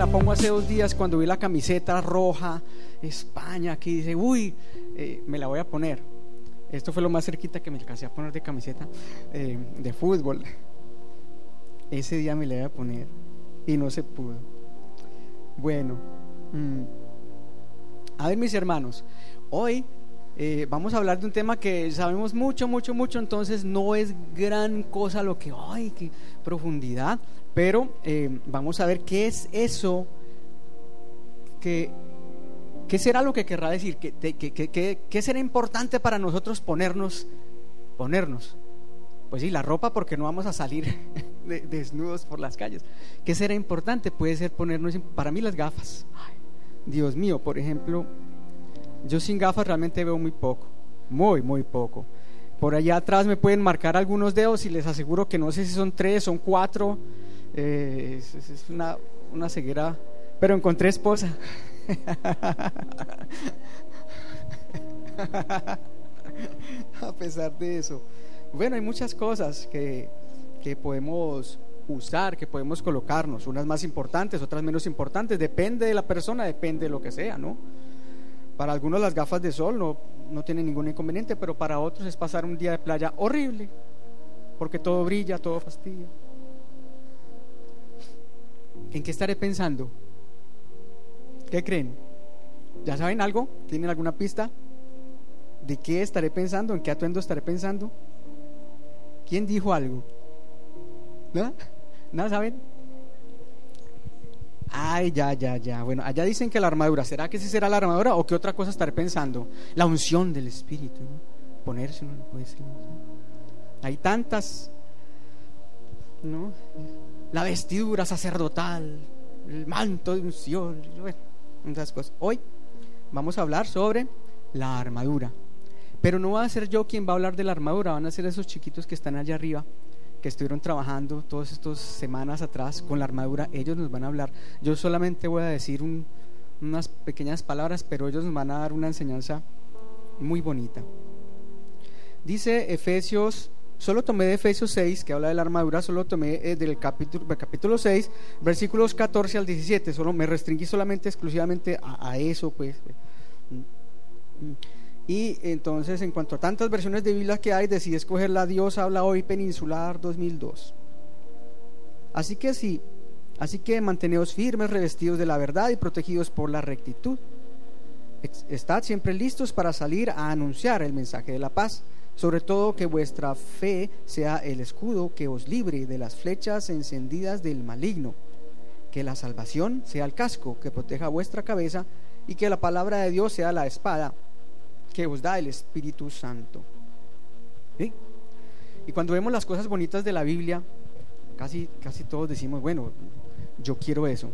la pongo hace dos días cuando vi la camiseta roja, España, aquí dice, uy, eh, me la voy a poner. Esto fue lo más cerquita que me alcancé a poner de camiseta eh, de fútbol. Ese día me la iba a poner y no se pudo. Bueno, mm. a ver mis hermanos, hoy eh, vamos a hablar de un tema que sabemos mucho, mucho, mucho, entonces no es gran cosa lo que, ay, qué profundidad, pero eh, vamos a ver qué es eso, que, qué será lo que querrá decir, qué, qué será importante para nosotros ponernos, ponernos. Pues sí, la ropa porque no vamos a salir desnudos por las calles. ¿Qué será importante? Puede ser ponernos, para mí las gafas. Dios mío, por ejemplo, yo sin gafas realmente veo muy poco, muy, muy poco. Por allá atrás me pueden marcar algunos dedos y les aseguro que no sé si son tres, son cuatro. Eh, es, una, una ceguera, pero encontré esposa. A pesar de eso. Bueno, hay muchas cosas que, que podemos usar, que podemos colocarnos, unas más importantes, otras menos importantes, depende de la persona, depende de lo que sea, ¿no? Para algunos las gafas de sol no, no tienen ningún inconveniente, pero para otros es pasar un día de playa horrible, porque todo brilla, todo fastidia. ¿En qué estaré pensando? ¿Qué creen? ¿Ya saben algo? ¿Tienen alguna pista? ¿De qué estaré pensando? ¿En qué atuendo estaré pensando? ¿Quién dijo algo? ¿No? ¿No saben? Ay, ya, ya, ya. Bueno, allá dicen que la armadura. ¿Será que sí será la armadura o qué otra cosa estaré pensando? La unción del Espíritu. Ponerse, no puede ser. Hay tantas, ¿no? La vestidura sacerdotal, el manto de unción, bueno, esas cosas. Hoy vamos a hablar sobre la armadura. Pero no va a ser yo quien va a hablar de la armadura, van a ser esos chiquitos que están allá arriba, que estuvieron trabajando todas estas semanas atrás con la armadura. Ellos nos van a hablar. Yo solamente voy a decir unas pequeñas palabras, pero ellos nos van a dar una enseñanza muy bonita. Dice Efesios, solo tomé de Efesios 6, que habla de la armadura, solo tomé eh, del capítulo, capítulo 6, versículos 14 al 17, solo me restringí solamente exclusivamente a, eso, pues. Y entonces, en cuanto a tantas versiones de Biblia que hay, decidí escoger la Dios habla hoy peninsular 2002. Así que sí, así que manteneos firmes, revestidos de la verdad y protegidos por la rectitud. Estad siempre listos para salir a anunciar el mensaje de la paz, sobre todo que vuestra fe sea el escudo que os libre de las flechas encendidas del maligno, que la salvación sea el casco que proteja vuestra cabeza y que la palabra de Dios sea la espada que os da el Espíritu Santo. Y cuando vemos las cosas bonitas de la Biblia, casi, casi todos decimos, bueno, yo quiero eso.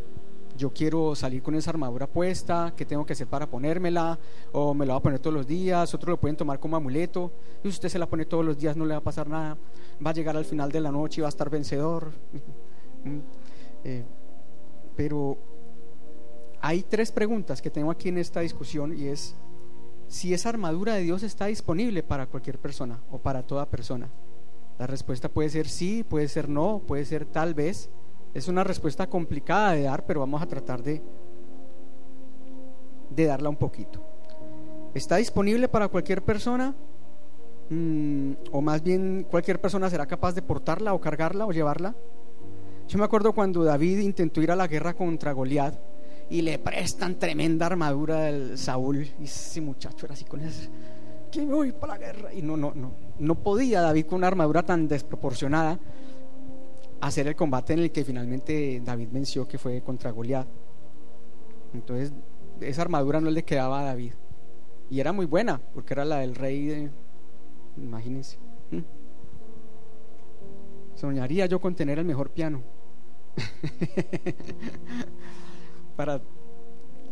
Yo quiero salir con esa armadura puesta, ¿qué tengo que hacer para ponérmela? O me la voy a poner todos los días, otros lo pueden tomar como amuleto. Y usted se la pone todos los días, no le va a pasar nada. Va a llegar al final de la noche y va a estar vencedor. Mm, eh, pero hay tres preguntas que tengo aquí en esta discusión y es, si esa armadura de Dios está disponible para cualquier persona o para toda persona. La respuesta puede ser sí, puede ser no, puede ser tal vez. Es una respuesta complicada de dar, pero vamos a tratar de, de darla un poquito. ¿Está disponible para cualquier persona? Mm, o más bien cualquier persona será capaz de portarla o cargarla o llevarla. Yo me acuerdo cuando David intentó ir a la guerra contra Goliat y le prestan tremenda armadura del Saúl. Y ese muchacho era así con ese, que voy para la guerra. Y no, no, no, no podía David con una armadura tan desproporcionada hacer el combate en el que finalmente David venció, que fue contra Goliat. Entonces, esa armadura no le quedaba a David. Y era muy buena, porque era la del rey de... Imagínense. ¿Mm? Soñaría yo con tener el mejor piano. para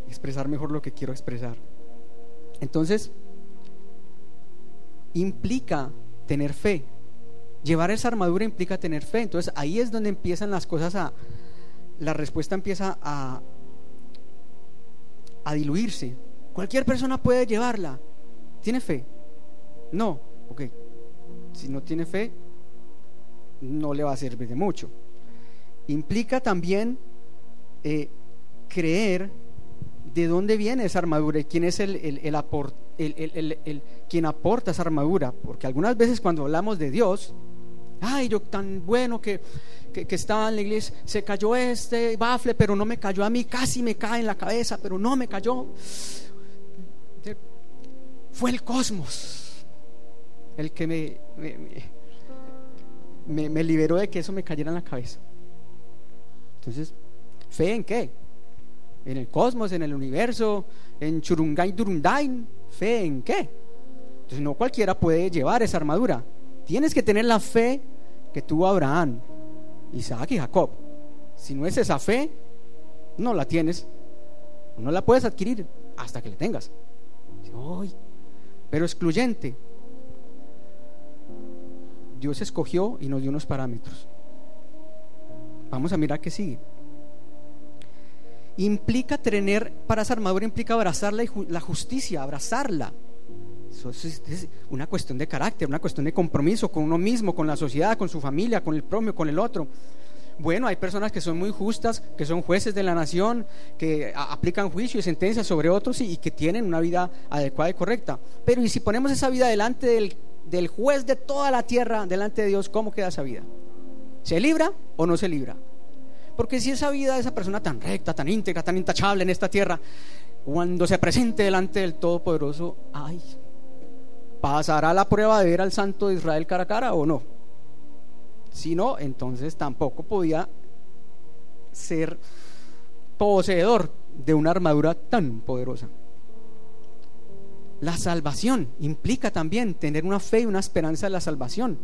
expresar mejor lo que quiero expresar. Entonces, implica tener fe. Llevar esa armadura implica tener fe. Entonces ahí es donde empiezan las cosas a... La respuesta empieza a, a diluirse. Cualquier persona puede llevarla. ¿Tiene fe? No. Ok. Si no tiene fe, no le va a servir de mucho. Implica también eh, creer de dónde viene esa armadura y quién es el, el, el, quien aporta esa armadura. Porque algunas veces cuando hablamos de Dios, ay, yo tan bueno que, que, estaba en la iglesia, se cayó este bafle, pero no me cayó a mí, casi me cae en la cabeza, pero no me cayó. Fue el cosmos el que me, me, me liberó de que eso me cayera en la cabeza. Entonces, ¿fe en qué? en el cosmos, en el universo, en Churungay Durundain, fe en qué. Entonces no cualquiera puede llevar esa armadura. Tienes que tener la fe que tuvo Abraham, Isaac y Jacob. Si no es esa fe, no la tienes. No la puedes adquirir hasta que la tengas. pero excluyente. Dios escogió y nos dio unos parámetros. Vamos a mirar qué sigue implica tener, para esa armadura implica abrazar la justicia, abrazarla. Eso es, una cuestión de carácter, una cuestión de compromiso con uno mismo, con la sociedad, con su familia, con el propio, con el otro. Bueno, hay personas que son muy justas, que son jueces de la nación, que aplican juicio y sentencias sobre otros y, que tienen una vida adecuada y correcta. Pero ¿y si ponemos esa vida delante del, del juez de toda la tierra, delante de Dios, cómo queda esa vida? ¿Se libra o no se libra? Porque si esa vida de esa persona tan recta, tan íntegra, tan intachable en esta tierra, cuando se presente delante del Todopoderoso, ay, ¿pasará la prueba de ver al Santo de Israel cara a cara o no? Si no, entonces tampoco podía ser poseedor de una armadura tan poderosa. La salvación implica también tener una fe y una esperanza de la salvación.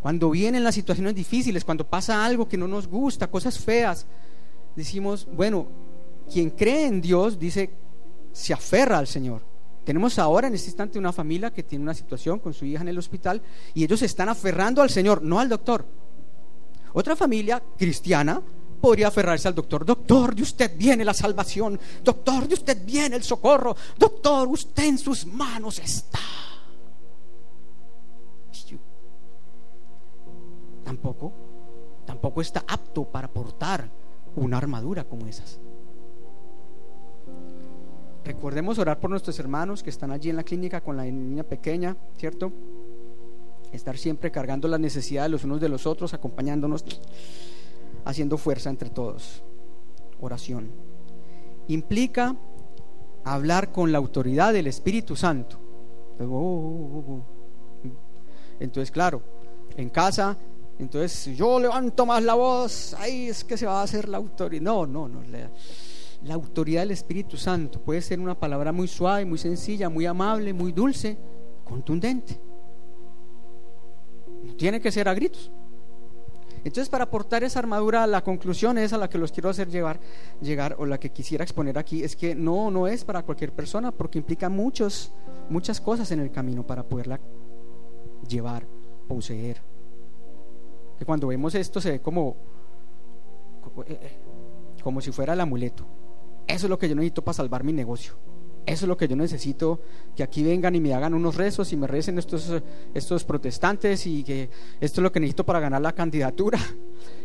Cuando vienen las situaciones difíciles, cuando pasa algo que no nos gusta, cosas feas, decimos, bueno, quien cree en Dios dice, se aferra al Señor. Tenemos ahora en este instante una familia que tiene una situación con su hija en el hospital y ellos se están aferrando al Señor, no al doctor. Otra familia cristiana podría aferrarse al doctor. Doctor, de usted viene la salvación. Doctor, de usted viene el socorro. Doctor, usted en sus manos está. tampoco, tampoco está apto para portar una armadura como esas. Recordemos orar por nuestros hermanos que están allí en la clínica con la niña pequeña, ¿cierto? Estar siempre cargando las necesidades de los unos de los otros, acompañándonos, haciendo fuerza entre todos. Oración. Implica hablar con la autoridad del Espíritu Santo. Oh, oh, oh, Entonces, claro, en casa entonces, yo levanto más la voz, ahí es que se va a hacer la autoridad. No, no, no. La, autoridad del Espíritu Santo puede ser una palabra muy suave, muy sencilla, muy amable, muy dulce, contundente. No tiene que ser a gritos. Entonces, para aportar esa armadura, la conclusión es a la que los quiero hacer llevar, llegar, o la que quisiera exponer aquí, es que no, no es para cualquier persona, porque implica muchos, muchas cosas en el camino para poderla llevar, poseer cuando vemos esto se ve como, eh, eh, como, si fuera el amuleto. Eso es lo que yo necesito para salvar mi negocio. Eso es lo que yo necesito, que aquí vengan y me hagan unos rezos y me recen estos, estos protestantes y que esto es lo que necesito para ganar la candidatura.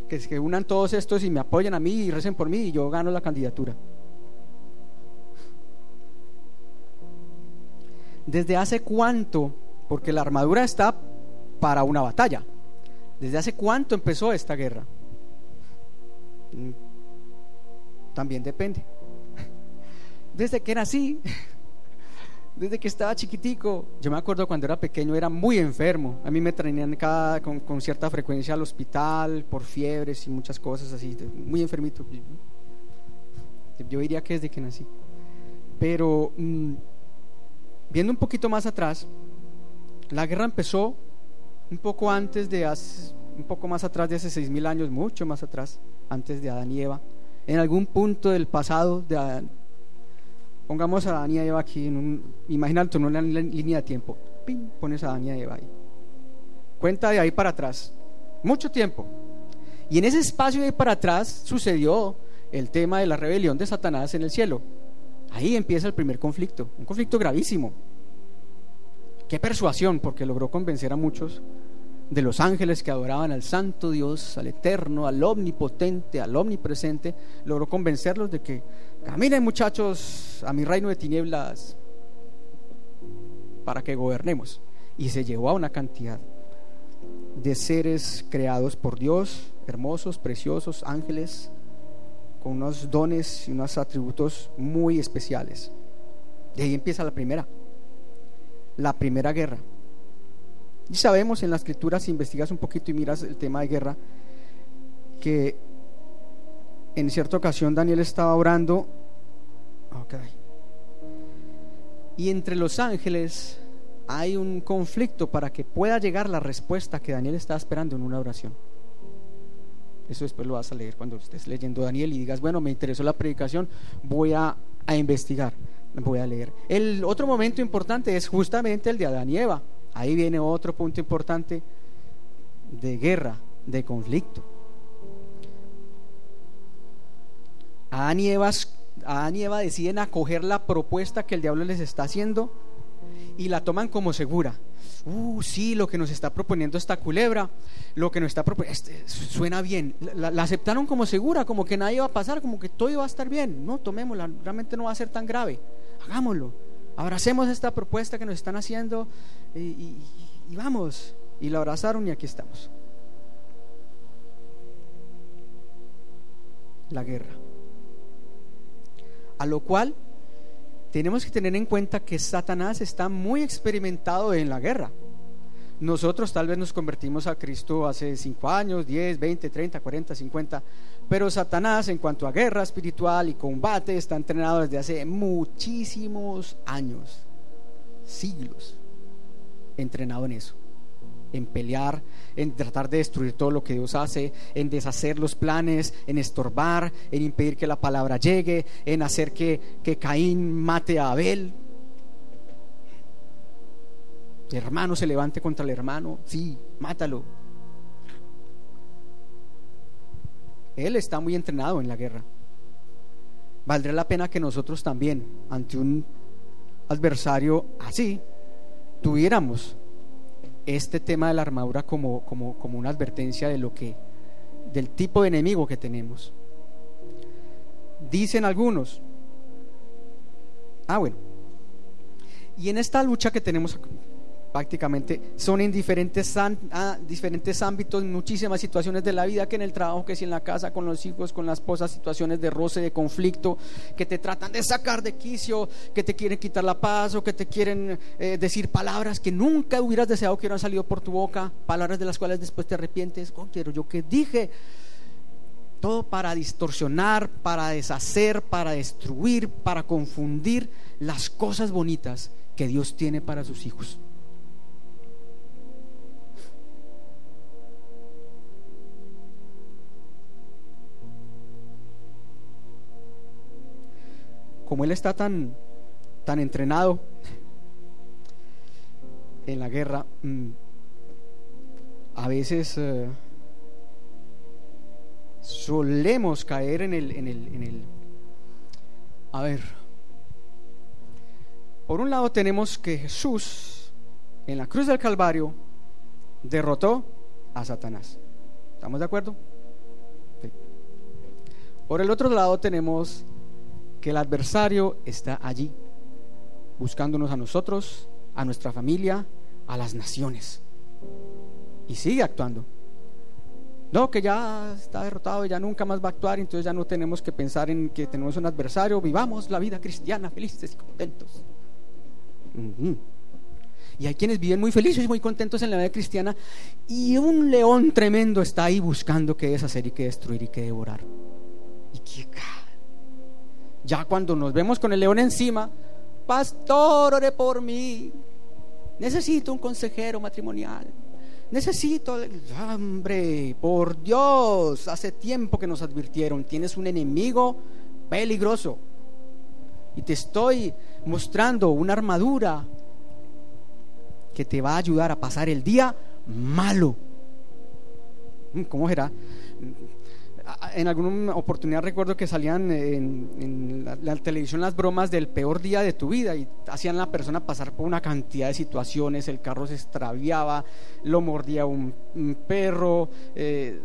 Que que unan todos estos y me apoyen a mí y recen por mí y yo gano la candidatura. ¿Desde hace cuánto? Porque la armadura está para una batalla. ¿Desde hace cuánto empezó esta guerra? Mm, también depende. Desde que así, desde que estaba chiquitico. Yo me acuerdo cuando era pequeño era muy enfermo. A mí me traían cada, con, cierta frecuencia al hospital por fiebres y muchas cosas así, muy enfermito. Yo diría que desde que nací. Pero mm, viendo un poquito más atrás, la guerra empezó un poco antes de hace, un poco más atrás de hace seis mil años, mucho más atrás, antes de Adán y Eva, en algún punto del pasado de pongamos a Adán y Eva aquí, en un, imagínate en una línea de tiempo, ¡pim! pones a Adán y Eva ahí. Cuenta de ahí para atrás, mucho tiempo. Y en ese espacio de ahí para atrás sucedió el tema de la rebelión de Satanás en el cielo. Ahí empieza el primer conflicto, un conflicto gravísimo, Qué persuasión, porque logró convencer a muchos de los ángeles que adoraban al santo Dios, al eterno, al omnipotente, al omnipresente, logró convencerlos de que caminen muchachos a mi reino de tinieblas para que gobernemos. Y se llevó a una cantidad de seres creados por Dios, hermosos, preciosos, ángeles, con unos dones y unos atributos muy especiales. De ahí empieza la primera, la primera guerra. Y sabemos en la escritura, si investigas un poquito y miras el tema de guerra, que en cierta ocasión Daniel estaba orando, y entre los ángeles hay un conflicto para que pueda llegar la respuesta que Daniel estaba esperando en una oración. Eso después lo vas a leer cuando estés leyendo Daniel y digas, bueno, me interesó la predicación, voy a, a investigar, voy a leer. El otro momento importante es justamente el de Adán y Eva. Ahí viene otro punto importante de guerra, de conflicto. Adán y, Eva, deciden acoger la propuesta que el diablo les está haciendo y la toman como segura. Uh, sí, lo que nos está proponiendo esta culebra, lo que nos está proponiendo, este, suena bien. La, la, aceptaron como segura, como que nada iba a pasar, como que todo iba a estar bien. No, tomémosla, realmente no va a ser tan grave. Hagámoslo abracemos esta propuesta que nos están haciendo y, vamos. Y la abrazaron y aquí estamos. La guerra. A lo cual tenemos que tener en cuenta que Satanás está muy experimentado en la guerra. Nosotros tal vez nos convertimos a Cristo hace 5 años, 10, 20, 30, 40, 50, pero Satanás en cuanto a guerra espiritual y combate está entrenado desde hace muchísimos años, siglos, entrenado en eso, en pelear, en tratar de destruir todo lo que Dios hace, en deshacer los planes, en estorbar, en impedir que la palabra llegue, en hacer que, que Caín mate a Abel. El hermano se levante contra el hermano, sí, mátalo, Él está muy entrenado en la guerra. Valdría la pena que nosotros también, ante un adversario así, tuviéramos este tema de la armadura como, como, como una advertencia de lo que, del tipo de enemigo que tenemos. Dicen algunos, ah bueno, y en esta lucha que tenemos prácticamente son en diferentes, ah, diferentes ámbitos, muchísimas situaciones de la vida, que en el trabajo, que si en la casa, con los hijos, con la esposa, situaciones de roce, de conflicto, que te tratan de sacar de quicio, que te quieren quitar la paz o que te quieren eh, decir palabras que nunca hubieras deseado que hubieran salido por tu boca, palabras de las cuales después te arrepientes, oh, quiero yo que dije, todo para distorsionar, para deshacer, para destruir, para confundir las cosas bonitas que Dios tiene para sus hijos. Como él está tan, tan entrenado en la guerra, mm, a veces eh, solemos caer en el, en el. A ver, por un lado tenemos que Jesús en la cruz del Calvario derrotó a Satanás. ¿Estamos de acuerdo? Por el otro lado tenemos que el adversario está allí, buscándonos a nosotros, a nuestra familia, a las naciones. Y sigue actuando. No, que ya está derrotado y ya nunca más va a actuar, entonces ya no tenemos que pensar en que tenemos un adversario, vivamos la vida cristiana felices y contentos. Y hay quienes viven muy felices y muy contentos en la vida cristiana y un león tremendo está ahí buscando qué deshacer y qué destruir y qué devorar. Y qué ya cuando nos vemos con el león encima, pastor, ore por mí. Necesito un consejero matrimonial. Necesito, hombre, por Dios, hace tiempo que nos advirtieron, tienes un enemigo peligroso. Y te estoy mostrando una armadura que te va a ayudar a pasar el día malo. ¿Cómo será? En alguna oportunidad recuerdo que salían en, la, televisión las bromas del peor día de tu vida y hacían a la persona pasar por una cantidad de situaciones, el carro se extraviaba, lo mordía un, perro, eh,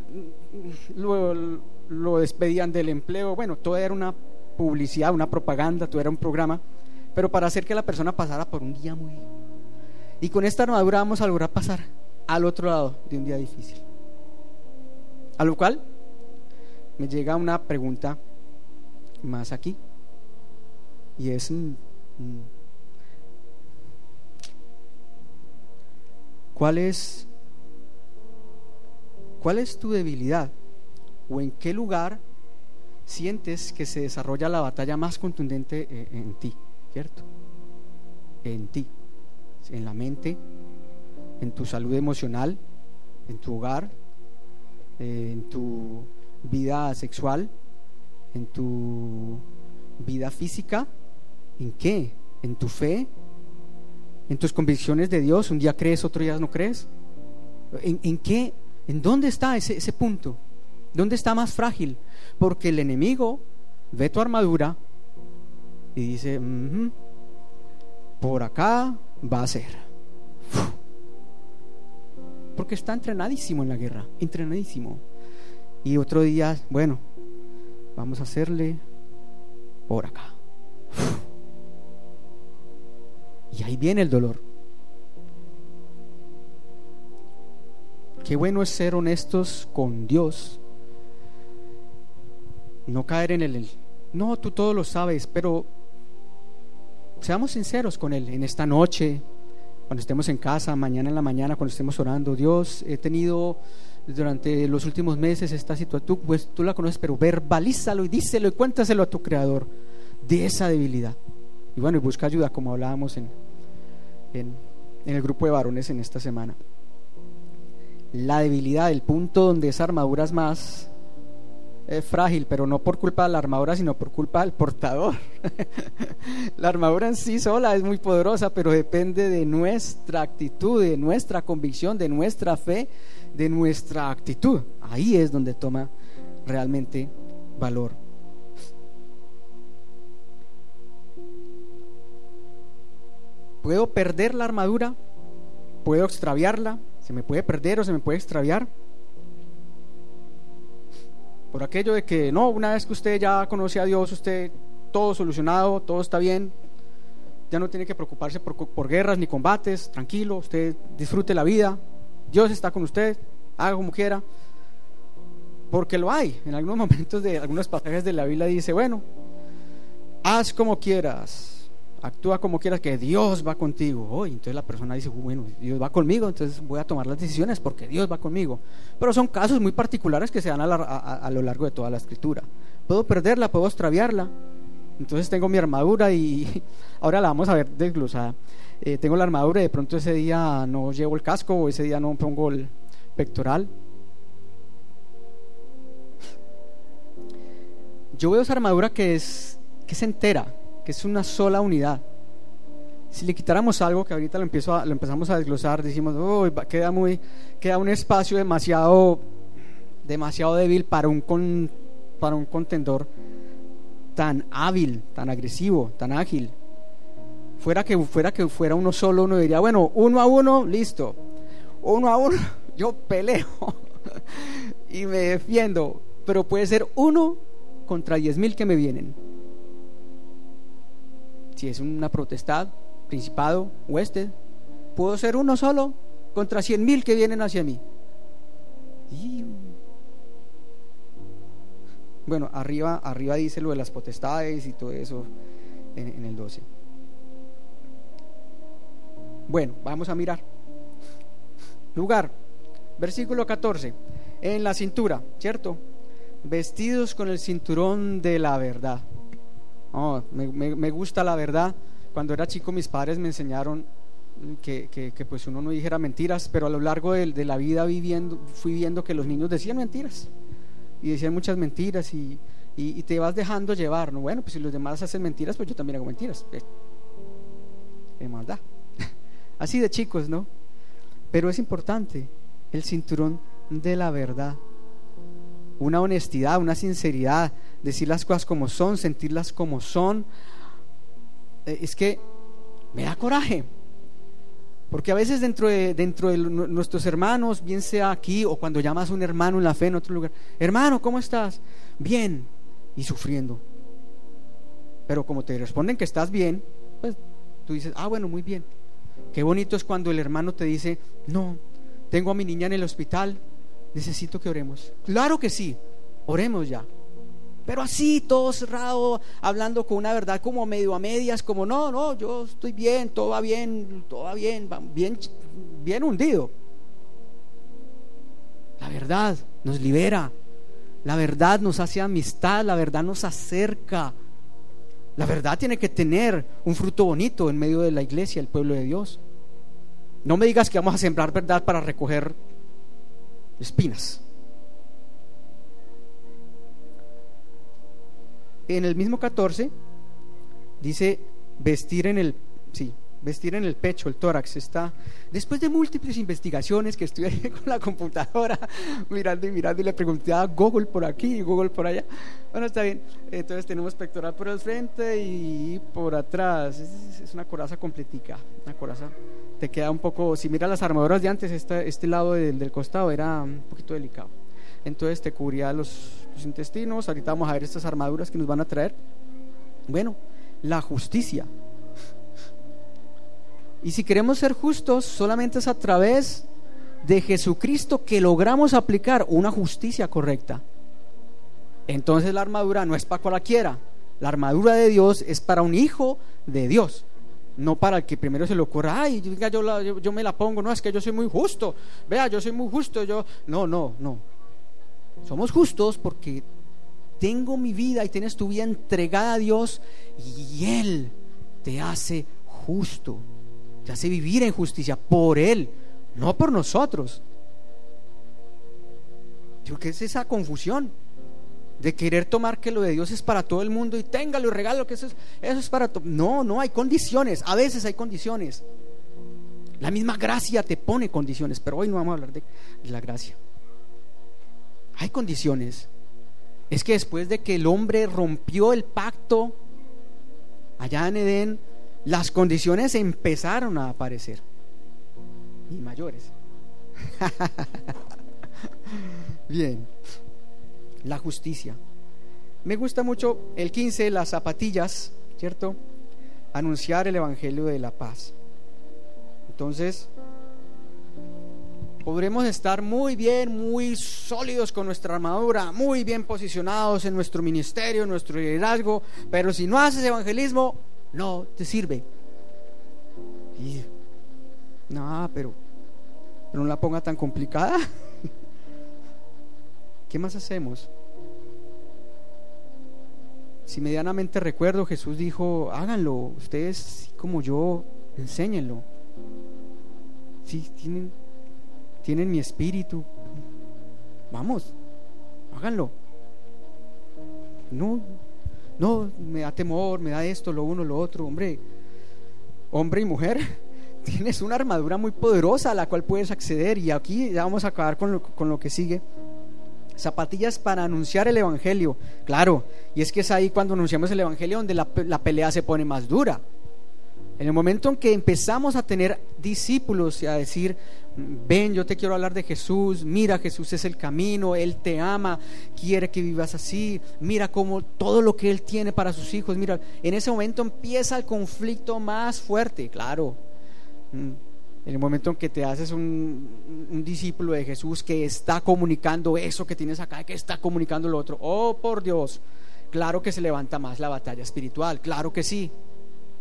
lo, despedían del empleo, bueno, todo era una publicidad, una propaganda, todo era un programa, pero para hacer que la persona pasara por un día muy... Y con esta armadura vamos a lograr pasar al otro lado de un día difícil. A lo cual me llega una pregunta más aquí. Y es, mm, mm, ¿cuál es, cuál es tu debilidad? ¿O en qué lugar sientes que se desarrolla la batalla más contundente eh, en ti? ¿Cierto? En ti, en la mente, en tu salud emocional, en tu hogar, en tu vida sexual, en tu vida física, ¿en qué? ¿En tu fe? ¿En tus convicciones de Dios? ¿Un día crees, otro día no crees? ¿En, qué? ¿En dónde está ese, ese punto? ¿Dónde está más frágil? Porque el enemigo ve tu armadura y dice, por acá va a ser. Porque está entrenadísimo en la guerra, entrenadísimo. Y otro día, bueno, vamos a hacerle por acá. Y ahí viene el dolor. Qué bueno es ser honestos con Dios. No caer en el, no, tú todo lo sabes, pero seamos sinceros con Él en esta noche, cuando estemos en casa, mañana en la mañana, cuando estemos orando. Dios, he tenido durante los últimos meses esta situación, tú, pues, tú la conoces, pero verbalízalo y díselo y cuéntaselo a tu creador de esa debilidad. Y bueno, y busca ayuda, como hablábamos en, en, en el grupo de varones en esta semana. La debilidad, el punto donde esa armadura es más es frágil, pero no por culpa de la armadura, sino por culpa del portador. la armadura en sí sola es muy poderosa, pero depende de nuestra actitud, de nuestra convicción, de nuestra fe, de nuestra actitud. Ahí es donde toma realmente valor. ¿Puedo perder la armadura? ¿Puedo extraviarla? ¿Se me puede perder o se me puede extraviar? Por aquello de que no, una vez que usted ya conoce a Dios, usted todo solucionado, todo está bien, ya no tiene que preocuparse por, guerras ni combates, tranquilo, usted disfrute la vida, Dios está con usted, haga como quiera, porque lo hay. En algunos momentos de algunos pasajes de la Biblia dice, bueno, haz como quieras, actúa como quieras, que Dios va contigo. Entonces la persona dice, bueno, Dios va conmigo, entonces voy a tomar las decisiones porque Dios va conmigo. Pero son casos muy particulares que se dan a, lo largo de toda la escritura. Puedo perderla, puedo extraviarla. Entonces tengo mi armadura y ahora la vamos a ver desglosada. Eh, tengo la armadura y de pronto ese día no llevo el casco o ese día no pongo el pectoral. Yo veo esa armadura que es, que es entera, que es una sola unidad. Si le quitáramos algo, que ahorita lo, empezamos a desglosar, decimos, queda, muy, queda un espacio demasiado, demasiado débil para un, para un contendor tan hábil, tan agresivo, tan ágil. Fuera que, fuera que fuera uno solo, uno diría, bueno, uno a uno, listo. Uno a uno, yo peleo y me defiendo. Pero puede ser uno contra diez mil que me vienen si es una protestad, principado, hueste, puedo ser uno solo contra cien mil que vienen hacia mí. Bueno, arriba, arriba dice lo de las potestades y todo eso en, en el 12. Bueno, vamos a mirar. Lugar, versículo 14, en la cintura, ¿cierto? Vestidos con el cinturón de la verdad. Oh, me, gusta la verdad. Cuando era chico mis padres me enseñaron que, que, pues uno no dijera mentiras, pero a lo largo de, la vida viviendo, fui viendo que los niños decían mentiras y decían muchas mentiras y, te vas dejando llevar, ¿no? Bueno, pues si los demás hacen mentiras, pues yo también hago mentiras. ¿Qué maldad? Así de chicos, ¿no? Pero es importante el cinturón de la verdad. una honestidad, una sinceridad, decir las cosas como son, sentirlas como son, eh, es que me da coraje. Porque a veces dentro de, dentro de nuestros hermanos, bien sea aquí o cuando llamas a un hermano en la fe en otro lugar, hermano, ¿cómo estás? Bien, y sufriendo. Pero como te responden que estás bien, pues tú dices, ah, bueno, muy bien. Qué bonito es cuando el hermano te dice, no, tengo a mi niña en el hospital, necesito que oremos. Claro que sí, oremos ya. Pero así, todo cerrado, hablando con una verdad como medio a medias, como no, no, yo estoy bien, todo va bien, todo va bien, bien, bien hundido. La verdad nos libera, la verdad nos hace amistad, la verdad nos acerca. La verdad tiene que tener un fruto bonito en medio de la iglesia, el pueblo de Dios. No me digas que vamos a sembrar verdad para recoger espinas. En el mismo 14 dice vestir en el sí, vestir en el pecho, el tórax está después de múltiples investigaciones que estuve con la computadora mirando y mirando y le pregunté a Google por aquí y Google por allá. Bueno, está bien. Entonces tenemos pectoral por el frente y por atrás. Es, una coraza completica, una coraza te queda un poco, si miras las armaduras de antes, este, lado del, del, costado era un poquito delicado. Entonces te cubría los, los, intestinos, ahorita vamos a ver estas armaduras que nos van a traer. Bueno, la justicia. Y si queremos ser justos, solamente es a través de Jesucristo que logramos aplicar una justicia correcta. Entonces la armadura no es para cualquiera. La armadura de Dios es para un hijo de Dios no para el que primero se le ocurra, ay, yo, yo, me la pongo, no, es que yo soy muy justo, vea, yo soy muy justo, yo, no, no, no. Somos justos porque tengo mi vida y tienes tu vida entregada a Dios y Él te hace justo, te hace vivir en justicia por Él, no por nosotros. Yo ¿qué es esa confusión? de querer tomar que lo de Dios es para todo el mundo y téngalo y regalo que eso es, eso es para todo. No, no, hay condiciones, a veces hay condiciones. La misma gracia te pone condiciones, pero hoy no vamos a hablar de la gracia. Hay condiciones. Es que después de que el hombre rompió el pacto allá en Edén, las condiciones empezaron a aparecer. Y mayores. Bien la justicia. Me gusta mucho el 15, las zapatillas, ¿cierto? Anunciar el Evangelio de la paz. Entonces, podremos estar muy bien, muy sólidos con nuestra armadura, muy bien posicionados en nuestro ministerio, en nuestro liderazgo, pero si no haces evangelismo, no te sirve. no, pero, pero no la ponga tan complicada. ¿Qué más hacemos? Si medianamente recuerdo, Jesús dijo, háganlo, ustedes como yo, enséñenlo. Si tienen, tienen mi espíritu, vamos, háganlo. No, no, me da temor, me da esto, lo uno, lo otro, hombre, hombre y mujer, tienes una armadura muy poderosa a la cual puedes acceder y aquí ya vamos a acabar con lo, con lo que sigue zapatillas para anunciar el Evangelio. Claro, y es que es ahí cuando anunciamos el Evangelio donde la, pelea se pone más dura. En el momento en que empezamos a tener discípulos y a decir, ven, yo te quiero hablar de Jesús, mira, Jesús es el camino, Él te ama, quiere que vivas así, mira cómo todo lo que Él tiene para sus hijos, mira, en ese momento empieza el conflicto más fuerte, claro. Mm, en el momento en que te haces un, discípulo de Jesús que está comunicando eso que tienes acá, que está comunicando lo otro, oh por Dios, claro que se levanta más la batalla espiritual, claro que sí,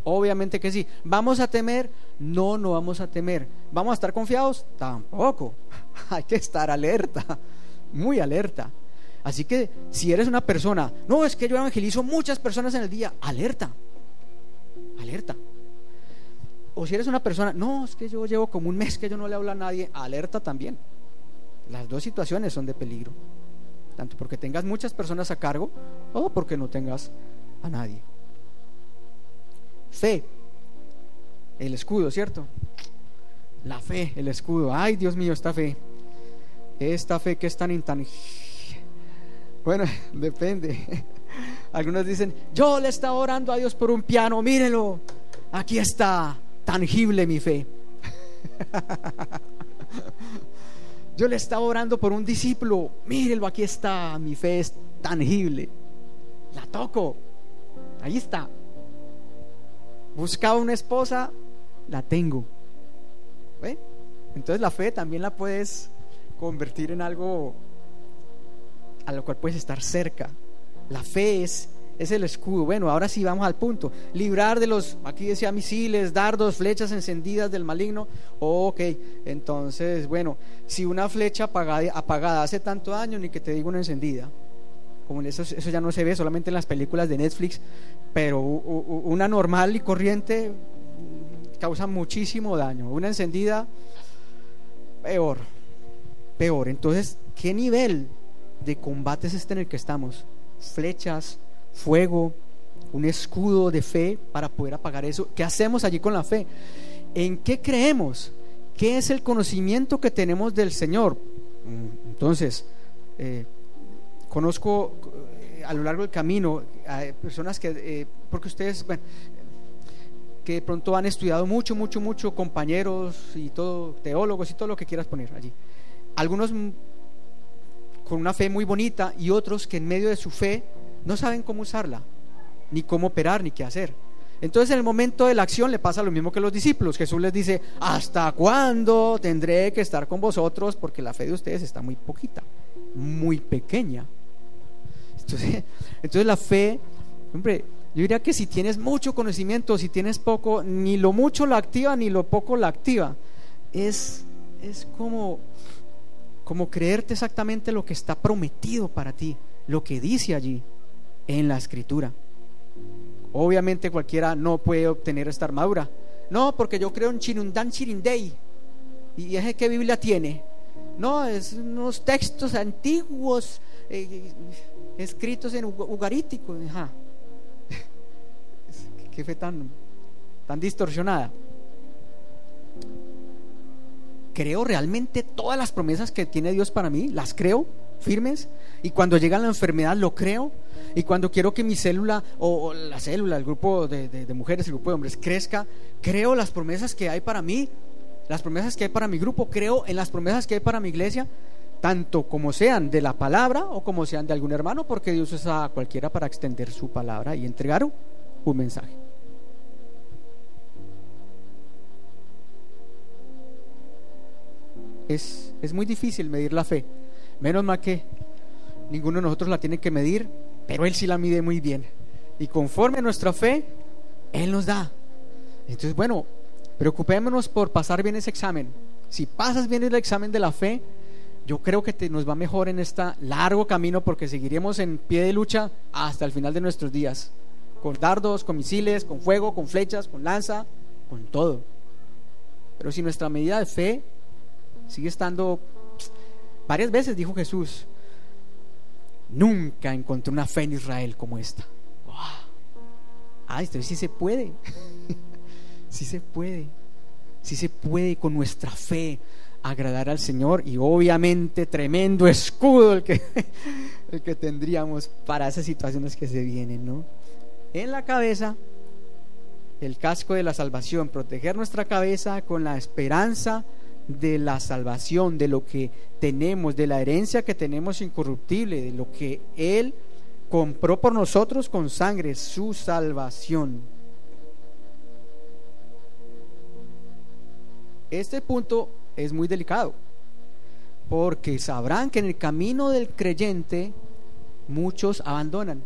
obviamente que sí. ¿Vamos a temer? No, no vamos a temer. ¿Vamos a estar confiados? Tampoco. Hay que estar alerta, muy alerta. Así que si eres una persona, no, es que yo evangelizo muchas personas en el día, alerta, alerta. O si eres una persona, no, es que yo llevo como un mes que yo no le hablo a nadie, alerta también. Las dos situaciones son de peligro. Tanto porque tengas muchas personas a cargo o porque no tengas a nadie. Fe, el escudo, ¿cierto? La fe, el escudo. Ay, Dios mío, esta fe. Esta fe que es tan intangible. Bueno, depende. Algunos dicen, yo le estaba orando a Dios por un piano, mírelo, aquí está, tangible mi fe. Yo le estaba orando por un discípulo, mírelo, aquí está, mi fe es tangible. La toco, ahí está. Buscaba una esposa, la tengo. Entonces la fe también la puedes convertir en algo a lo cual puedes estar cerca. La fe es, es el escudo. Bueno, ahora sí vamos al punto. Librar de los, aquí decía misiles, dardos, flechas encendidas del maligno. ok, entonces, bueno, si una flecha apagada, hace tanto daño, ni que te diga una encendida. Como eso, eso ya no se ve solamente en las películas de Netflix, pero una normal y corriente causa muchísimo daño. Una encendida, peor, peor. Entonces, ¿qué nivel de combate es este en el que estamos? Flechas, fuego, un escudo de fe para poder apagar eso. ¿Qué hacemos allí con la fe? ¿En qué creemos? ¿Qué es el conocimiento que tenemos del Señor? Mm, entonces, eh, conozco a lo largo del camino a personas que, eh, porque ustedes, bueno, que de pronto han estudiado mucho, mucho, mucho, compañeros y todo, teólogos y todo lo que quieras poner allí. Algunos con una fe muy bonita y otros que en medio de su fe no saben cómo usarla, ni cómo operar, ni qué hacer. Entonces en el momento de la acción le pasa lo mismo que los discípulos. Jesús les dice, ¿hasta cuándo tendré que estar con vosotros? Porque la fe de ustedes está muy poquita, muy pequeña. Entonces, entonces la fe, hombre, yo diría que si tienes mucho conocimiento, si tienes poco, ni lo mucho la activa, ni lo poco la activa. Es, es como, como creerte exactamente lo que está prometido para ti, lo que dice allí en la escritura. Obviamente cualquiera no puede obtener esta armadura. No, porque yo creo en Chirundan Chirindei. ¿Y es que Biblia tiene? No, es unos textos antiguos eh, escritos en ugarítico. Ajá qué fe tan, tan distorsionada. Creo realmente todas las promesas que tiene Dios para mí, las creo firmes. Y cuando llega la enfermedad, lo creo. Y cuando quiero que mi célula o, la célula, el grupo de, de, mujeres, el grupo de hombres crezca, creo las promesas que hay para mí, las promesas que hay para mi grupo, creo en las promesas que hay para mi iglesia, tanto como sean de la palabra o como sean de algún hermano, porque Dios usa a cualquiera para extender su palabra y entregar un mensaje. Es, es muy difícil medir la fe. Menos mal que ninguno de nosotros la tiene que medir, pero Él sí la mide muy bien. Y conforme a nuestra fe, Él nos da. Entonces, bueno, preocupémonos por pasar bien ese examen. Si pasas bien el examen de la fe, yo creo que te, nos va mejor en este largo camino porque seguiremos en pie de lucha hasta el final de nuestros días. Con dardos, con misiles, con fuego, con flechas, con lanza, con todo. Pero si nuestra medida de fe sigue estando, varias veces dijo Jesús, nunca encontré una fe en Israel como esta. Ah, esto sí se puede, sí se puede, sí se puede con nuestra fe agradar al Señor y obviamente tremendo escudo el que, el que tendríamos para esas situaciones que se vienen, ¿no? en la cabeza el casco de la salvación, proteger nuestra cabeza con la esperanza de la salvación, de lo que tenemos, de la herencia que tenemos incorruptible, de lo que Él compró por nosotros con sangre, su salvación. Este punto es muy delicado, porque sabrán que en el camino del creyente muchos abandonan.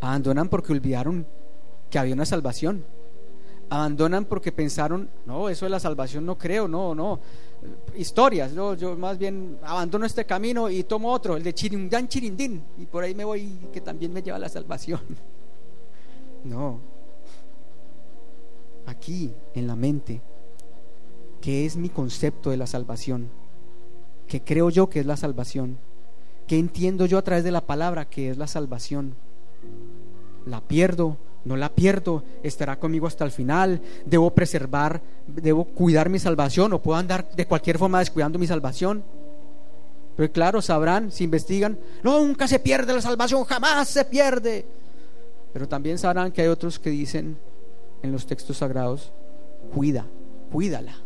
Abandonan porque olvidaron que había una salvación. Abandonan porque pensaron, no, eso de la salvación no creo, no, no. Historias, yo, yo más bien abandono este camino y tomo otro, el de Chirindán Chirindín, y por ahí me voy, que también me lleva a la salvación. No. Aquí, en la mente, ¿qué es mi concepto de la salvación? ¿Qué creo yo que es la salvación? ¿Qué entiendo yo a través de la palabra que es la salvación? la pierdo, no la pierdo, estará conmigo hasta el final, debo preservar, debo cuidar mi salvación o puedo andar de cualquier forma descuidando mi salvación. Pero claro, sabrán, si investigan, nunca se pierde la salvación, jamás se pierde. Pero también sabrán que hay otros que dicen en los textos sagrados, cuida, cuídala.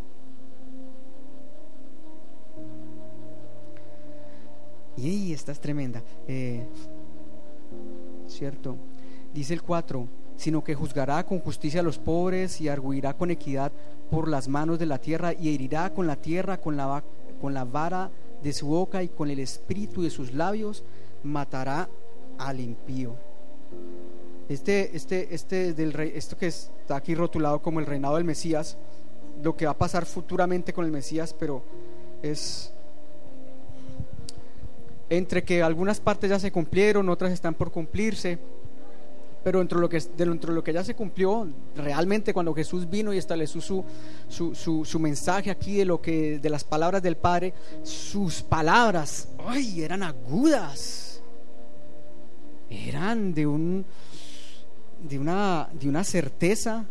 Y esta es tremenda. Eh, ¿Cierto? Dice el 4, sino que juzgará con justicia a los pobres y arguirá con equidad por las manos de la tierra y herirá con la tierra, con la, con la vara de su boca y con el espíritu de sus labios, matará al impío. Este, este, este del rey, esto que está aquí rotulado como el reinado del Mesías, lo que va a pasar futuramente con el Mesías, pero es entre que algunas partes ya se cumplieron, otras están por cumplirse, pero dentro de lo que, ya se cumplió, realmente cuando Jesús vino y estableció su, su, su, mensaje aquí de, lo que, de las palabras del Padre, sus palabras, ¡ay! eran agudas, eran de, un, de, una, de una certeza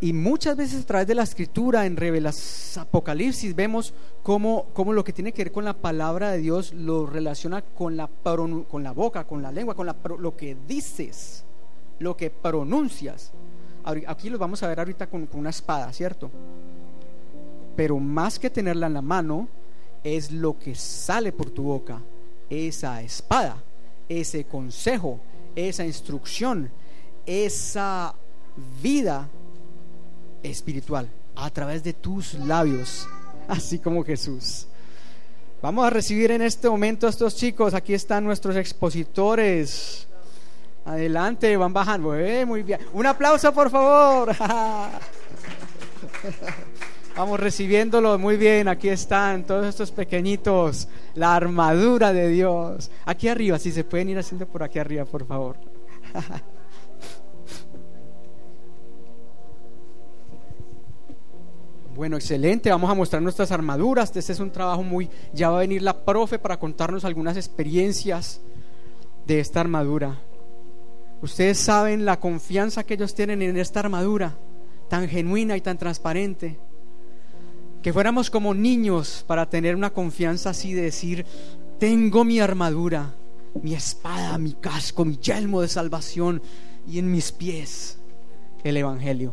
y muchas veces a través de la escritura, en Revelas Apocalipsis, vemos cómo, cómo, lo que tiene que ver con la palabra de Dios lo relaciona con la, con la boca, con la lengua, con lo que dices, lo que pronuncias. Aquí lo vamos a ver ahorita con una espada, ¿cierto? Pero más que tenerla en la mano, es lo que sale por tu boca, esa espada, ese consejo, esa instrucción, esa vida espiritual a través de tus labios, así como Jesús. Vamos a recibir en este momento a estos chicos. Aquí están nuestros expositores. Adelante, van bajando. Eh, muy bien. Un aplauso, por favor. Vamos recibiéndolo muy bien. Aquí están todos estos pequeñitos. La armadura de Dios. Aquí arriba, si se pueden ir haciendo por aquí arriba, por favor. Bueno, excelente. Vamos a mostrar nuestras armaduras. Este es un trabajo muy... Ya va a venir la profe para contarnos algunas experiencias de esta armadura. Ustedes saben la confianza que ellos tienen en esta armadura, tan genuina y tan transparente. Que fuéramos como niños para tener una confianza así de decir, tengo mi armadura, mi espada, mi casco, mi yelmo de salvación y en mis pies el Evangelio.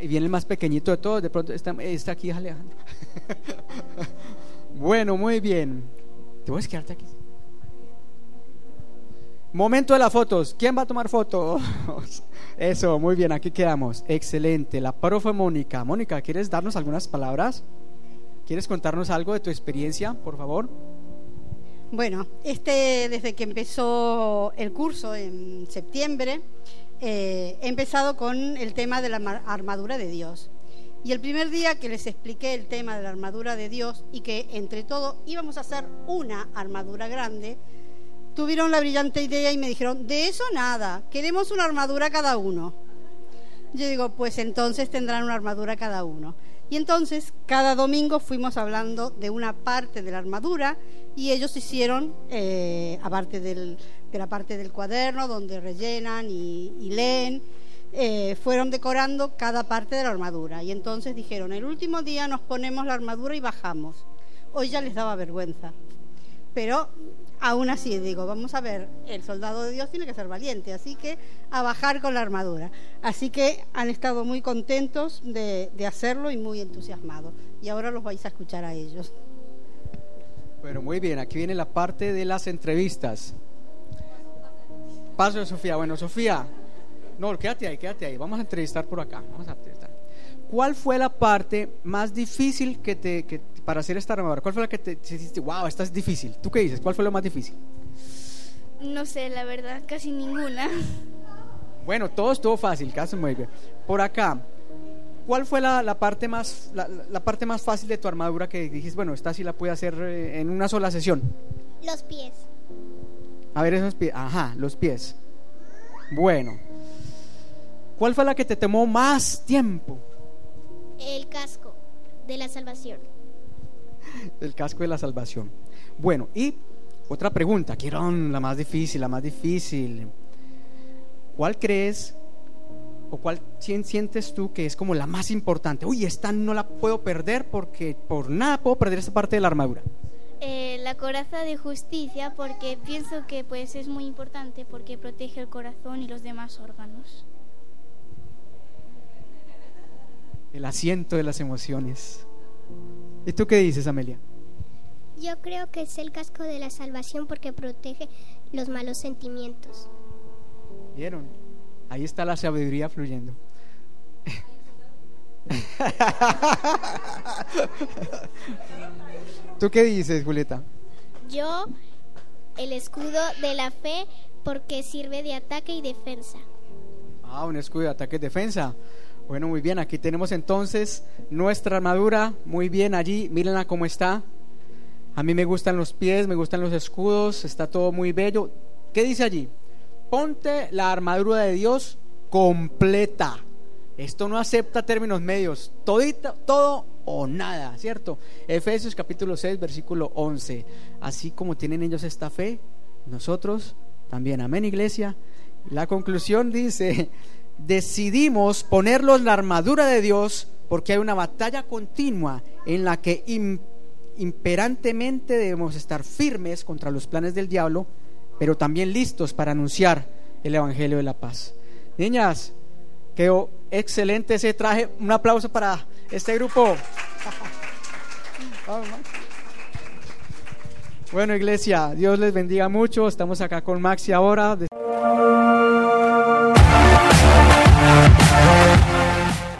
Y viene el más pequeñito de todos, de pronto está, está aquí Alejandro. bueno, muy bien. ¿Te puedes quedarte aquí? Momento de las fotos. ¿Quién va a tomar fotos? Eso, muy bien, aquí quedamos. Excelente. La profe Mónica. Mónica, ¿quieres darnos algunas palabras? ¿Quieres contarnos algo de tu experiencia, por favor? Bueno, este desde que empezó el curso en septiembre, eh, he empezado con el tema de la armadura de Dios. Y el primer día que les expliqué el tema de la armadura de Dios y que entre todo íbamos a hacer una armadura grande, tuvieron la brillante idea y me dijeron, de eso nada, queremos una armadura cada uno. Yo digo, pues entonces tendrán una armadura cada uno. Y entonces cada domingo fuimos hablando de una parte de la armadura y ellos hicieron, eh, aparte del, de la parte del cuaderno donde rellenan y, leen, eh, fueron decorando cada parte de la armadura. Y entonces dijeron, el último día nos ponemos la armadura y bajamos. Hoy ya les daba vergüenza. Pero aún así digo, vamos a ver, el soldado de Dios tiene que ser valiente, así que a bajar con la armadura. Así que han estado muy contentos de, de hacerlo y muy entusiasmados. Y ahora los vais a escuchar a ellos. Bueno, muy bien, aquí viene la parte de las entrevistas. Paso de Sofía. Bueno, Sofía, no, quédate ahí, quédate ahí. Vamos a entrevistar por acá. Vamos a entrevistar. ¿Cuál fue la parte más difícil que te, que, para hacer esta armadura? ¿Cuál fue la que te, dijiste, wow, esta es difícil? ¿Tú qué dices? ¿Cuál fue lo más difícil? No sé, la verdad, casi ninguna. Bueno, todo estuvo fácil, casi muy bien. Por acá, ¿cuál fue la, la parte más, la, la, parte más fácil de tu armadura que dijiste, bueno, esta sí la pude hacer eh, en una sola sesión? Los pies. A ver esos pies. Ajá, los pies. Bueno. ¿Cuál fue la que te tomó más tiempo? El casco de la salvación. El casco de la salvación. Bueno, y otra pregunta, quiero la más difícil, la más difícil. ¿Cuál crees ¿O cuál sientes tú que es como la más importante? Uy, esta no la puedo perder porque por nada puedo perder esta parte de la armadura. Eh, la coraza de justicia porque pienso que pues es muy importante porque protege el corazón y los demás órganos. El asiento de las emociones. ¿Y tú qué dices, Amelia? Yo creo que es el casco de la salvación porque protege los malos sentimientos. ¿Vieron? Ahí está la sabiduría fluyendo. ¿Tú qué dices, Julieta? Yo, el escudo de la fe porque sirve de ataque y defensa. Ah, un escudo de ataque y defensa. Bueno, muy bien, aquí tenemos entonces nuestra armadura, muy bien allí, mírenla cómo está. A mí me gustan los pies, me gustan los escudos, está todo muy bello. ¿Qué dice allí? Ponte la armadura de Dios completa. Esto no acepta términos medios, todita, todo o nada, ¿cierto? Efesios capítulo 6, versículo 11. Así como tienen ellos esta fe, nosotros también. Amén, iglesia. La conclusión dice, decidimos ponerlos la armadura de Dios porque hay una batalla continua en la que imperantemente debemos estar firmes contra los planes del diablo, pero también listos para anunciar el Evangelio de la paz. Niñas, quedó excelente ese traje. Un aplauso para este grupo. Bueno, iglesia, Dios les bendiga mucho. Estamos acá con Maxi ahora.